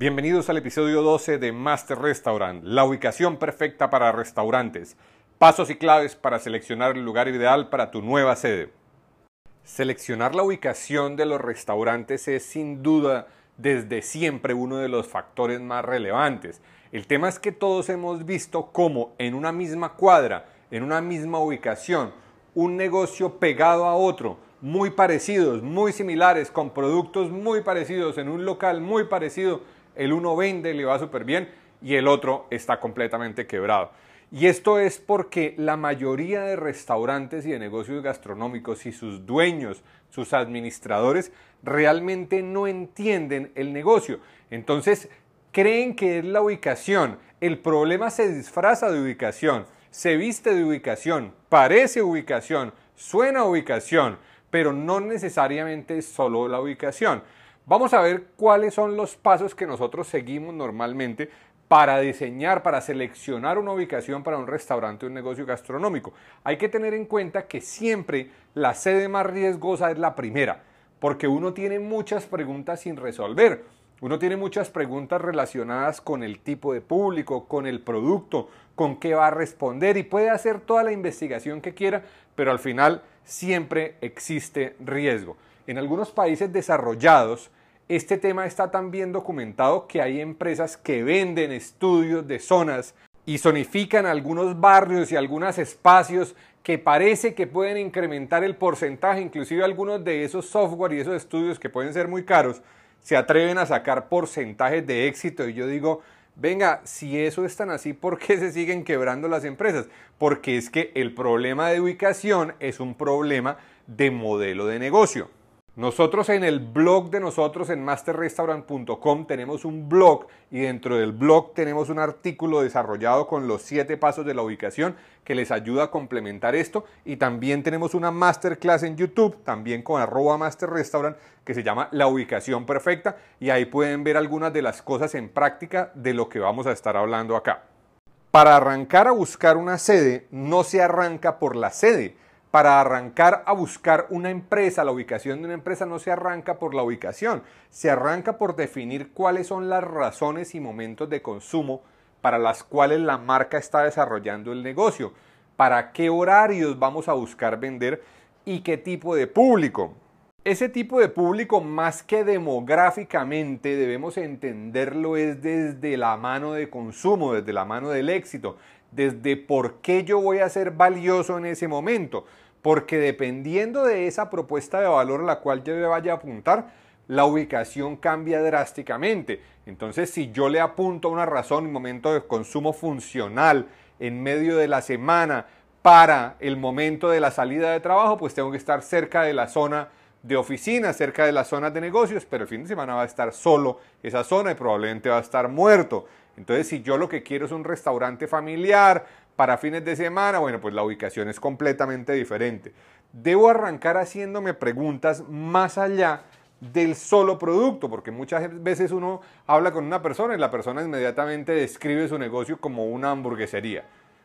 Bienvenidos al episodio 12 de Master Restaurant, la ubicación perfecta para restaurantes. Pasos y claves para seleccionar el lugar ideal para tu nueva sede. Seleccionar la ubicación de los restaurantes es sin duda desde siempre uno de los factores más relevantes. El tema es que todos hemos visto cómo en una misma cuadra, en una misma ubicación, un negocio pegado a otro, muy parecidos, muy similares, con productos muy parecidos, en un local muy parecido, el uno vende, le va súper bien y el otro está completamente quebrado. Y esto es porque la mayoría de restaurantes y de negocios gastronómicos y sus dueños, sus administradores, realmente no entienden el negocio. Entonces, creen que es la ubicación. El problema se disfraza de ubicación, se viste de ubicación, parece ubicación, suena ubicación, pero no necesariamente es solo la ubicación. Vamos a ver cuáles son los pasos que nosotros seguimos normalmente para diseñar, para seleccionar una ubicación para un restaurante o un negocio gastronómico. Hay que tener en cuenta que siempre la sede más riesgosa es la primera, porque uno tiene muchas preguntas sin resolver. Uno tiene muchas preguntas relacionadas con el tipo de público, con el producto, con qué va a responder y puede hacer toda la investigación que quiera, pero al final siempre existe riesgo. En algunos países desarrollados, este tema está tan bien documentado que hay empresas que venden estudios de zonas y zonifican algunos barrios y algunos espacios que parece que pueden incrementar el porcentaje, inclusive algunos de esos software y esos estudios que pueden ser muy caros, se atreven a sacar porcentajes de éxito y yo digo, venga, si eso es tan así, ¿por qué se siguen quebrando las empresas? Porque es que el problema de ubicación es un problema de modelo de negocio. Nosotros en el blog de nosotros en masterrestaurant.com tenemos un blog y dentro del blog tenemos un artículo desarrollado con los siete pasos de la ubicación que les ayuda a complementar esto y también tenemos una masterclass en YouTube también con arroba masterrestaurant que se llama la ubicación perfecta y ahí pueden ver algunas de las cosas en práctica de lo que vamos a estar hablando acá. Para arrancar a buscar una sede no se arranca por la sede para arrancar a buscar una empresa, la ubicación de una empresa no se arranca por la ubicación, se arranca por definir cuáles son las razones y momentos de consumo para las cuales la marca está desarrollando el negocio, para qué horarios vamos a buscar vender y qué tipo de público. Ese tipo de público más que demográficamente debemos entenderlo es desde la mano de consumo, desde la mano del éxito, desde por qué yo voy a ser valioso en ese momento. Porque dependiendo de esa propuesta de valor a la cual yo le vaya a apuntar, la ubicación cambia drásticamente. Entonces, si yo le apunto una razón, un momento de consumo funcional en medio de la semana para el momento de la salida de trabajo, pues tengo que estar cerca de la zona de oficina, cerca de las zonas de negocios, pero el fin de semana va a estar solo esa zona y probablemente va a estar muerto. Entonces, si yo lo que quiero es un restaurante familiar para fines de semana, bueno, pues la ubicación es completamente diferente. Debo arrancar haciéndome preguntas más allá del solo producto, porque muchas veces uno habla con una persona y la persona inmediatamente describe su negocio como una hamburguesería,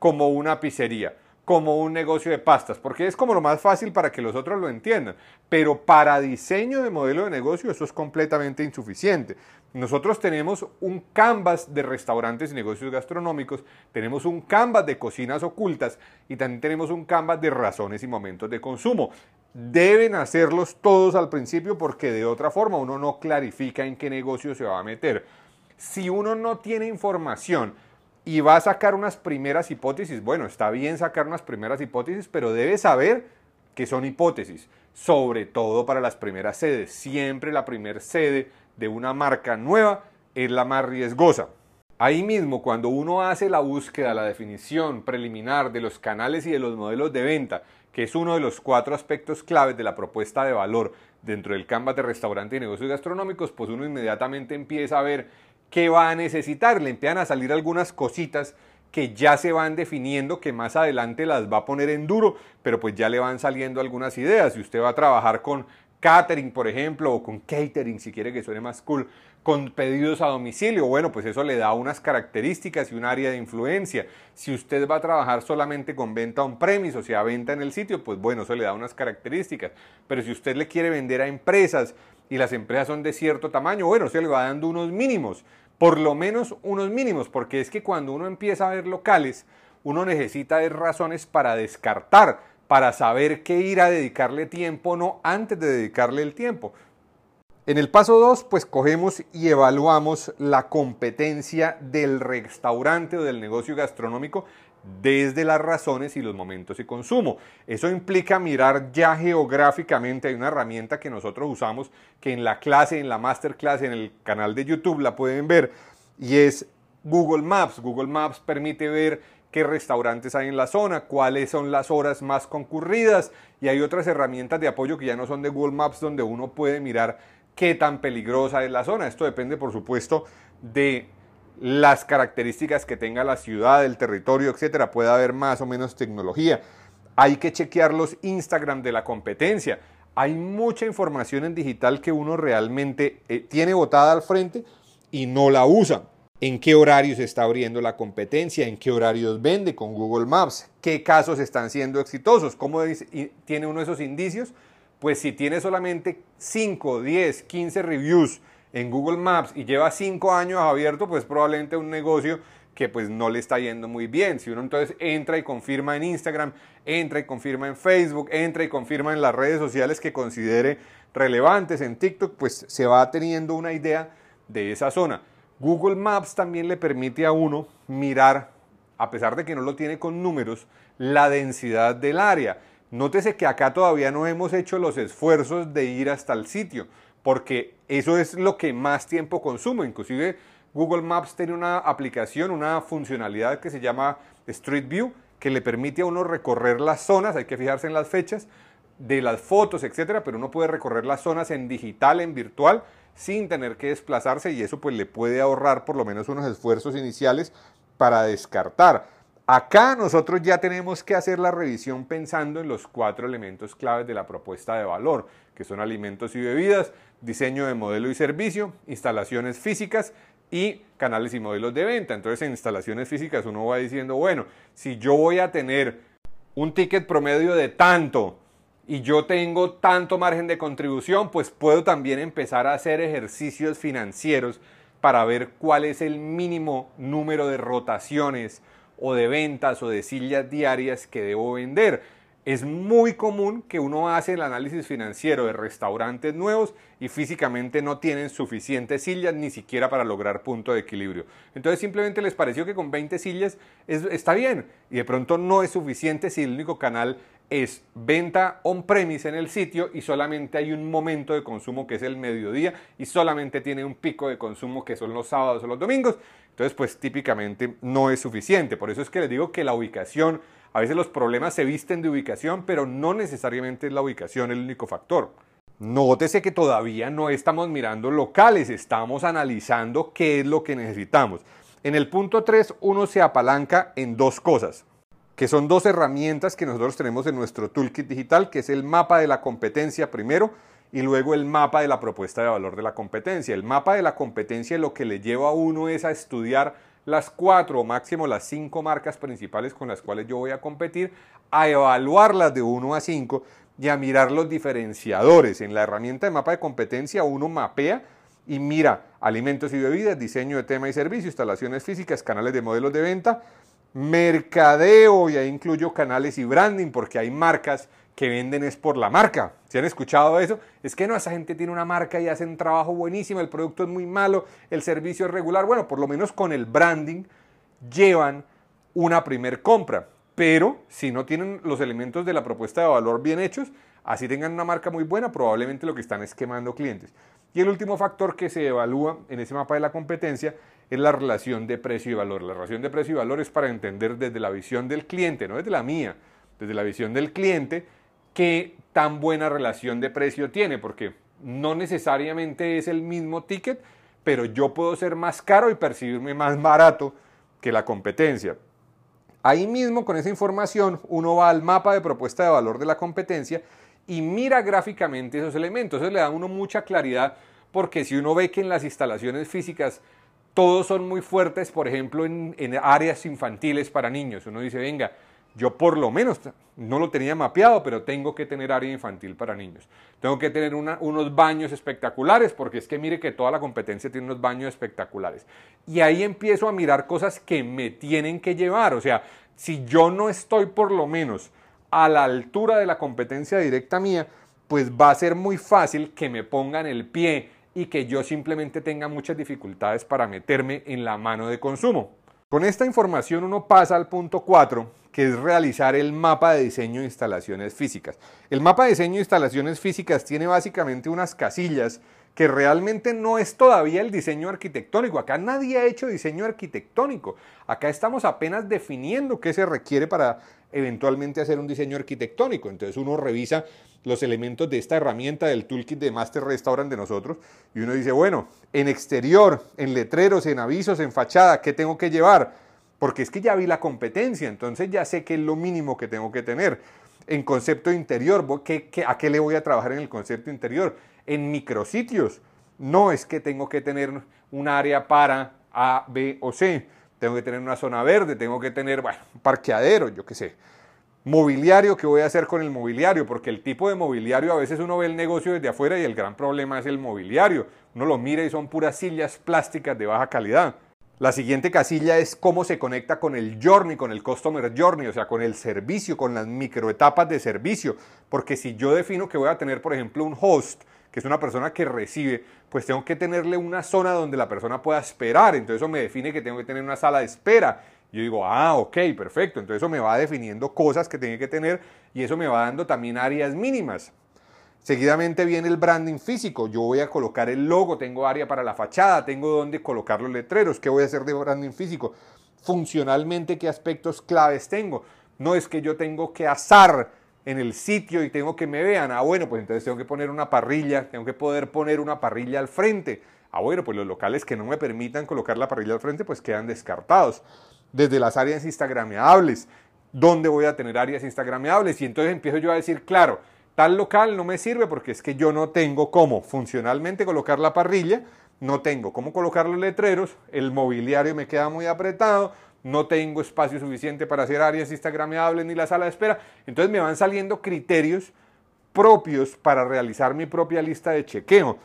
como una pizzería como un negocio de pastas, porque es como lo más fácil para que los otros lo entiendan. Pero para diseño de modelo de negocio eso es completamente insuficiente. Nosotros tenemos un canvas de restaurantes y negocios gastronómicos, tenemos un canvas de cocinas ocultas y también tenemos un canvas de razones y momentos de consumo. Deben hacerlos todos al principio porque de otra forma uno no clarifica en qué negocio se va a meter. Si uno no tiene información, y va a sacar unas primeras hipótesis. Bueno, está bien sacar unas primeras hipótesis, pero debe saber que son hipótesis, sobre todo para las primeras sedes. Siempre la primera sede de una marca nueva es la más riesgosa. Ahí mismo, cuando uno hace la búsqueda, la definición preliminar de los canales y de los modelos de venta, que es uno de los cuatro aspectos claves de la propuesta de valor dentro del Canvas de restaurante y negocios gastronómicos, pues uno inmediatamente empieza a ver qué va a necesitar. Le empiezan a salir algunas cositas que ya se van definiendo, que más adelante las va a poner en duro, pero pues ya le van saliendo algunas ideas. Si usted va a trabajar con catering, por ejemplo, o con catering, si quiere que suene más cool, con pedidos a domicilio, bueno, pues eso le da unas características y un área de influencia. Si usted va a trabajar solamente con venta on-premise, o sea, venta en el sitio, pues bueno, eso le da unas características. Pero si usted le quiere vender a empresas, y las empresas son de cierto tamaño, bueno, se le va dando unos mínimos, por lo menos unos mínimos, porque es que cuando uno empieza a ver locales, uno necesita de razones para descartar, para saber qué ir a dedicarle tiempo o no antes de dedicarle el tiempo. En el paso 2, pues cogemos y evaluamos la competencia del restaurante o del negocio gastronómico desde las razones y los momentos de consumo. Eso implica mirar ya geográficamente, hay una herramienta que nosotros usamos que en la clase, en la masterclass, en el canal de YouTube la pueden ver y es Google Maps. Google Maps permite ver qué restaurantes hay en la zona, cuáles son las horas más concurridas y hay otras herramientas de apoyo que ya no son de Google Maps donde uno puede mirar qué tan peligrosa es la zona. Esto depende, por supuesto, de las características que tenga la ciudad, el territorio, etcétera. Puede haber más o menos tecnología. Hay que chequear los Instagram de la competencia. Hay mucha información en digital que uno realmente eh, tiene botada al frente y no la usa. En qué horarios está abriendo la competencia, en qué horarios vende con Google Maps, qué casos están siendo exitosos, cómo tiene uno esos indicios. Pues si tiene solamente 5, 10, 15 reviews en Google Maps y lleva cinco años abierto, pues probablemente un negocio que pues no le está yendo muy bien. Si uno entonces entra y confirma en Instagram, entra y confirma en Facebook, entra y confirma en las redes sociales que considere relevantes, en TikTok, pues se va teniendo una idea de esa zona. Google Maps también le permite a uno mirar, a pesar de que no lo tiene con números, la densidad del área. Nótese que acá todavía no hemos hecho los esfuerzos de ir hasta el sitio porque eso es lo que más tiempo consumo. Inclusive Google Maps tiene una aplicación, una funcionalidad que se llama Street View, que le permite a uno recorrer las zonas, hay que fijarse en las fechas, de las fotos, etcétera, pero uno puede recorrer las zonas en digital, en virtual, sin tener que desplazarse y eso pues le puede ahorrar por lo menos unos esfuerzos iniciales para descartar. Acá nosotros ya tenemos que hacer la revisión pensando en los cuatro elementos claves de la propuesta de valor, que son alimentos y bebidas, diseño de modelo y servicio, instalaciones físicas y canales y modelos de venta. Entonces en instalaciones físicas uno va diciendo, bueno, si yo voy a tener un ticket promedio de tanto y yo tengo tanto margen de contribución, pues puedo también empezar a hacer ejercicios financieros para ver cuál es el mínimo número de rotaciones o de ventas o de sillas diarias que debo vender. Es muy común que uno hace el análisis financiero de restaurantes nuevos y físicamente no tienen suficientes sillas ni siquiera para lograr punto de equilibrio. Entonces simplemente les pareció que con 20 sillas está bien y de pronto no es suficiente si el único canal es venta on-premise en el sitio y solamente hay un momento de consumo que es el mediodía y solamente tiene un pico de consumo que son los sábados o los domingos. Entonces, pues típicamente no es suficiente. Por eso es que les digo que la ubicación, a veces los problemas se visten de ubicación, pero no necesariamente es la ubicación el único factor. Nótese que todavía no estamos mirando locales, estamos analizando qué es lo que necesitamos. En el punto 3 uno se apalanca en dos cosas que son dos herramientas que nosotros tenemos en nuestro toolkit digital, que es el mapa de la competencia primero y luego el mapa de la propuesta de valor de la competencia. El mapa de la competencia lo que le lleva a uno es a estudiar las cuatro o máximo las cinco marcas principales con las cuales yo voy a competir, a evaluarlas de 1 a 5 y a mirar los diferenciadores. En la herramienta de mapa de competencia uno mapea y mira alimentos y bebidas, diseño de tema y servicio, instalaciones físicas, canales de modelos de venta, mercadeo, y ahí incluyo canales y branding, porque hay marcas que venden es por la marca. ¿Se han escuchado eso? Es que no, esa gente tiene una marca y hacen trabajo buenísimo, el producto es muy malo, el servicio es regular. Bueno, por lo menos con el branding llevan una primer compra. Pero si no tienen los elementos de la propuesta de valor bien hechos, así tengan una marca muy buena, probablemente lo que están es quemando clientes. Y el último factor que se evalúa en ese mapa de la competencia es la relación de precio y valor. La relación de precio y valor es para entender desde la visión del cliente, no desde la mía, desde la visión del cliente, qué tan buena relación de precio tiene, porque no necesariamente es el mismo ticket, pero yo puedo ser más caro y percibirme más barato que la competencia. Ahí mismo, con esa información, uno va al mapa de propuesta de valor de la competencia y mira gráficamente esos elementos. Eso le da a uno mucha claridad porque si uno ve que en las instalaciones físicas todos son muy fuertes, por ejemplo, en, áreas infantiles para niños. Uno dice, venga, yo por lo menos no lo tenía mapeado, pero tengo que tener área infantil para niños. Tengo que tener unos baños espectaculares, porque es que mire que toda la competencia tiene unos baños espectaculares. Y ahí empiezo a mirar cosas que me tienen que llevar. O sea, si yo no estoy por lo menos a la altura de la competencia directa mía, pues va a ser muy fácil que me pongan el pie y que yo simplemente tenga muchas dificultades para meterme en la mano de consumo. Con esta información uno pasa al punto 4, que es realizar el mapa de diseño de instalaciones físicas. El mapa de diseño de instalaciones físicas tiene básicamente unas casillas que realmente no es todavía el diseño arquitectónico. Acá nadie ha hecho diseño arquitectónico. Acá estamos apenas definiendo qué se requiere para eventualmente hacer un diseño arquitectónico. Entonces uno revisa los elementos de esta herramienta del toolkit de Master Restaurant de nosotros y uno dice, bueno, en exterior, en letreros, en avisos, en fachada, ¿qué tengo que llevar? Porque es que ya vi la competencia, entonces ya sé qué es lo mínimo que tengo que tener. En concepto interior, a qué le voy a trabajar en el concepto interior? En micrositios. No es que tengo que tener un área para A, B o C tengo que tener una zona verde, tengo que tener, bueno, parqueadero, yo qué sé. Mobiliario, ¿qué voy a hacer con el mobiliario? Porque el tipo de mobiliario, a veces uno ve el negocio desde afuera y el gran problema es el mobiliario. Uno lo mira y son puras sillas plásticas de baja calidad. La siguiente casilla es cómo se conecta con el journey, con el customer journey, o sea, con el servicio, con las microetapas de servicio. Porque si yo defino que voy a tener, por ejemplo, un host, que es una persona que recibe, pues tengo que tenerle una zona donde la persona pueda esperar. Entonces eso me define que tengo que tener una sala de espera. Yo digo, ah, ok, perfecto. Entonces eso me va definiendo cosas que tiene que tener y eso me va dando también áreas mínimas. Seguidamente viene el branding físico. Yo voy a colocar el logo, tengo área para la fachada, tengo donde colocar los letreros. ¿Qué voy a hacer de branding físico? Funcionalmente, ¿qué aspectos claves tengo? No es que yo tengo que asar en el sitio y tengo que me vean. Ah, bueno, pues entonces tengo que poner una parrilla, tengo que poder poner una parrilla al frente. Ah, bueno, pues los locales que no me permitan colocar la parrilla al frente, pues quedan descartados. Desde las áreas instagrameables, ¿dónde voy a tener áreas instagrameables? Y entonces empiezo yo a decir, claro, tal local no me sirve porque es que yo no tengo cómo funcionalmente colocar la parrilla, no tengo cómo colocar los letreros, el mobiliario me queda muy apretado, no tengo espacio suficiente para hacer áreas instagrameables ni la sala de espera. Entonces me van saliendo criterios propios para realizar mi propia lista de chequeo.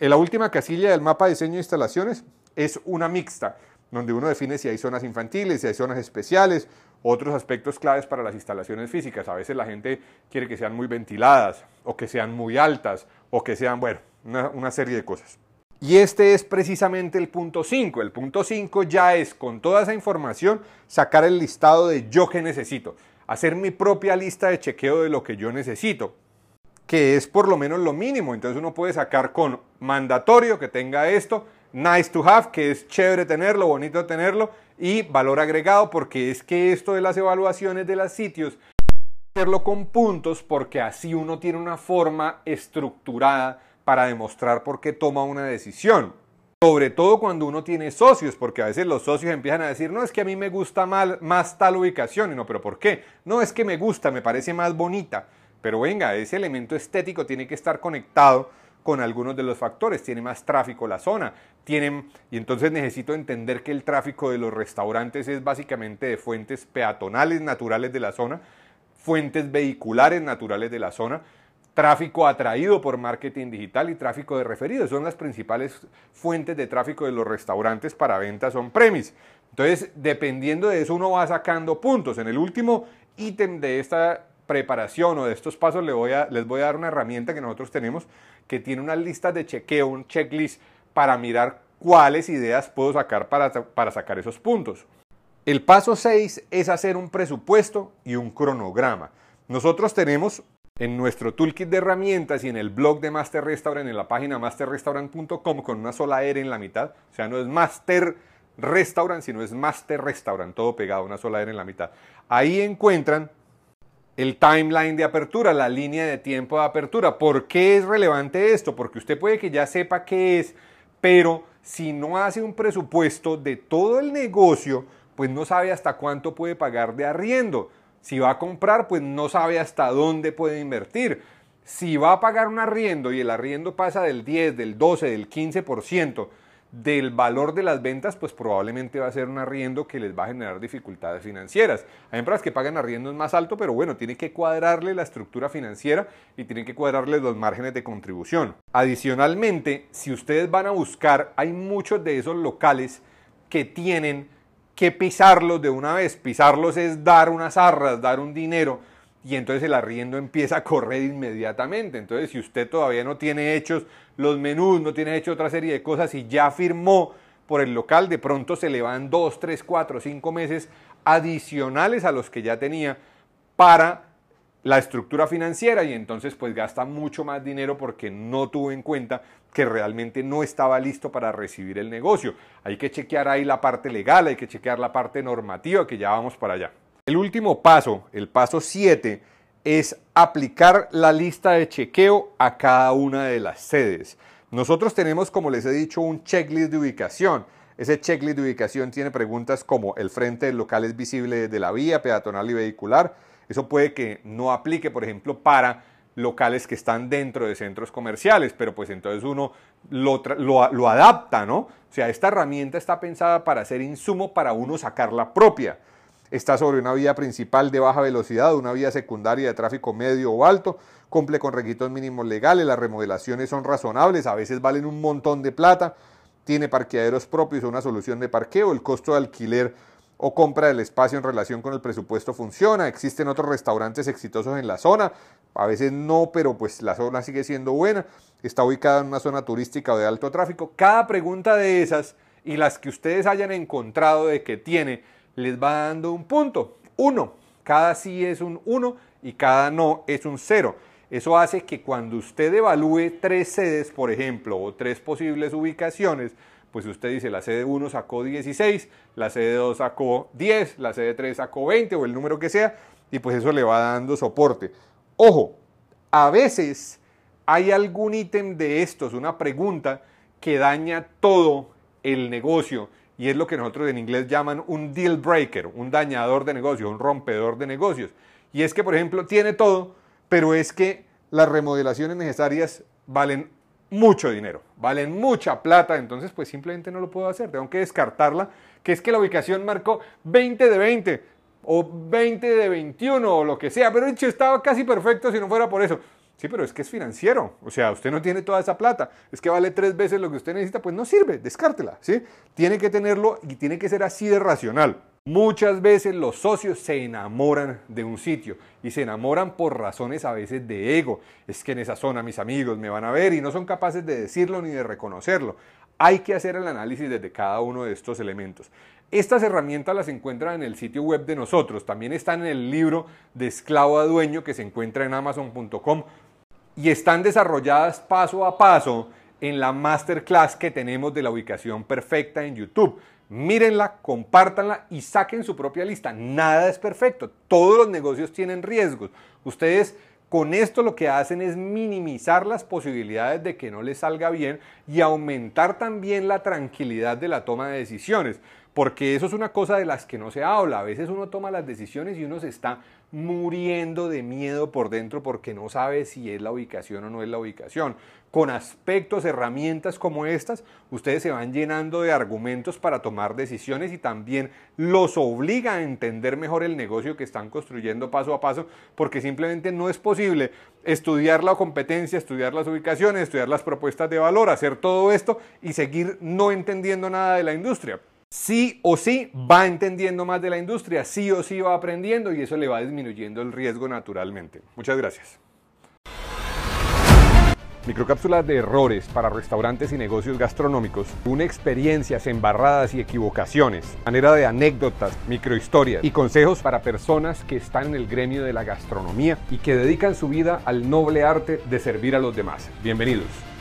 En la última casilla del mapa de diseño de instalaciones es una mixta, donde uno define si hay zonas infantiles, si hay zonas especiales, otros aspectos claves para las instalaciones físicas. A veces la gente quiere que sean muy ventiladas, o que sean muy altas, o que sean, bueno, una, serie de cosas. Y este es precisamente el punto 5. El punto 5 ya es, con toda esa información, sacar el listado de yo que necesito. Hacer mi propia lista de chequeo de lo que yo necesito. Que es por lo menos lo mínimo. Entonces uno puede sacar con mandatorio que tenga esto, nice to have, que es chévere tenerlo, bonito tenerlo, y valor agregado, porque es que esto de las evaluaciones de los sitios, hacerlo con puntos, porque así uno tiene una forma estructurada para demostrar por qué toma una decisión. Sobre todo cuando uno tiene socios, porque a veces los socios empiezan a decir, no, es que a mí me gusta mal, más tal ubicación, y no, pero ¿por qué? No, es que me gusta, me parece más bonita. Pero venga, ese elemento estético tiene que estar conectado con algunos de los factores. Tiene más tráfico la zona, tienen, y entonces necesito entender que el tráfico de los restaurantes es básicamente de fuentes peatonales naturales de la zona, fuentes vehiculares naturales de la zona, tráfico atraído por marketing digital y tráfico de referidos. Son las principales fuentes de tráfico de los restaurantes para ventas on premise. Entonces, dependiendo de eso, uno va sacando puntos. En el último ítem de esta preparación o de estos pasos les voy, a, les voy a dar una herramienta que nosotros tenemos que tiene una lista de chequeo, un checklist para mirar cuáles ideas puedo sacar para, para sacar esos puntos. El paso 6 es hacer un presupuesto y un cronograma. Nosotros tenemos en nuestro toolkit de herramientas y en el blog de Master Restaurant, en la página masterrestaurant.com con una sola R en la mitad. O sea, no es Master Restaurant, sino es Master Restaurant, todo pegado, una sola R en la mitad. Ahí encuentran el timeline de apertura, la línea de tiempo de apertura. ¿Por qué es relevante esto? Porque usted puede que ya sepa qué es, pero si no hace un presupuesto de todo el negocio, pues no sabe hasta cuánto puede pagar de arriendo. Si va a comprar, pues no sabe hasta dónde puede invertir. Si va a pagar un arriendo y el arriendo pasa del 10, del 12, del 15%, del valor de las ventas, pues probablemente va a ser un arriendo que les va a generar dificultades financieras. Hay empresas que pagan arriendos más alto, pero bueno, tiene que cuadrarle la estructura financiera y tienen que cuadrarle los márgenes de contribución. Adicionalmente, si ustedes van a buscar, hay muchos de esos locales que tienen que pisarlos de una vez. Pisarlos es dar unas arras, dar un dinero y entonces el arriendo empieza a correr inmediatamente. Entonces, si usted todavía no tiene hechos los menús, no tiene hecho otra serie de cosas y ya firmó por el local, de pronto se le van dos, tres, cuatro, cinco meses adicionales a los que ya tenía para la estructura financiera y entonces pues gasta mucho más dinero porque no tuvo en cuenta que realmente no estaba listo para recibir el negocio. Hay que chequear ahí la parte legal, hay que chequear la parte normativa que ya vamos para allá. El último paso, el paso 7, es aplicar la lista de chequeo a cada una de las sedes. Nosotros tenemos, como les he dicho, un checklist de ubicación. Ese checklist de ubicación tiene preguntas como el frente del local es visible desde la vía peatonal y vehicular. Eso puede que no aplique, por ejemplo, para locales que están dentro de centros comerciales, pero pues entonces uno lo, lo, adapta, ¿no? O sea, esta herramienta está pensada para ser insumo para uno sacar la propia está sobre una vía principal de baja velocidad, una vía secundaria de tráfico medio o alto, cumple con requisitos mínimos legales, las remodelaciones son razonables, a veces valen un montón de plata, tiene parqueaderos propios o una solución de parqueo, el costo de alquiler o compra del espacio en relación con el presupuesto funciona, existen otros restaurantes exitosos en la zona, a veces no, pero pues la zona sigue siendo buena, está ubicada en una zona turística o de alto tráfico. Cada pregunta de esas y las que ustedes hayan encontrado de que tiene les va dando un punto, uno. Cada sí es un 1 y cada no es un 0. Eso hace que cuando usted evalúe tres sedes, por ejemplo, o tres posibles ubicaciones, pues usted dice la sede 1 sacó 16, la sede 2 sacó 10, la sede 3 sacó 20 o el número que sea, y pues eso le va dando soporte. Ojo, a veces hay algún ítem de estos, una pregunta, que daña todo el negocio y es lo que nosotros en inglés llaman un deal breaker, un dañador de negocios, un rompedor de negocios. Y es que, por ejemplo, tiene todo, pero es que las remodelaciones necesarias valen mucho dinero, valen mucha plata, entonces pues simplemente no lo puedo hacer, tengo que descartarla, que es que la ubicación marcó 20 de 20 o 20 de 21 o lo que sea, pero dicho estaba casi perfecto si no fuera por eso. Sí, pero es que es financiero. O sea, usted no tiene toda esa plata. Es que vale tres veces lo que usted necesita. Pues no sirve, descártela. ¿sí? Tiene que tenerlo y tiene que ser así de racional. Muchas veces los socios se enamoran de un sitio y se enamoran por razones a veces de ego. Es que en esa zona mis amigos me van a ver y no son capaces de decirlo ni de reconocerlo. Hay que hacer el análisis desde cada uno de estos elementos. Estas herramientas las encuentran en el sitio web de nosotros. También están en el libro de esclavo a dueño que se encuentra en amazon.com y están desarrolladas paso a paso en la masterclass que tenemos de la ubicación perfecta en YouTube. Mírenla, compártanla y saquen su propia lista. Nada es perfecto. Todos los negocios tienen riesgos. Ustedes con esto lo que hacen es minimizar las posibilidades de que no les salga bien y aumentar también la tranquilidad de la toma de decisiones porque eso es una cosa de las que no se habla. A veces uno toma las decisiones y uno se está muriendo de miedo por dentro porque no sabe si es la ubicación o no es la ubicación. Con aspectos, herramientas como estas, ustedes se van llenando de argumentos para tomar decisiones y también los obliga a entender mejor el negocio que están construyendo paso a paso, porque simplemente no es posible estudiar la competencia, estudiar las ubicaciones, estudiar las propuestas de valor, hacer todo esto y seguir no entendiendo nada de la industria sí o sí va entendiendo más de la industria, sí o sí va aprendiendo y eso le va disminuyendo el riesgo naturalmente. Muchas gracias. Microcápsulas de errores para restaurantes y negocios gastronómicos, una experiencias embarradas y equivocaciones, manera de anécdotas, microhistorias y consejos para personas que están en el gremio de la gastronomía y que dedican su vida al noble arte de servir a los demás. Bienvenidos.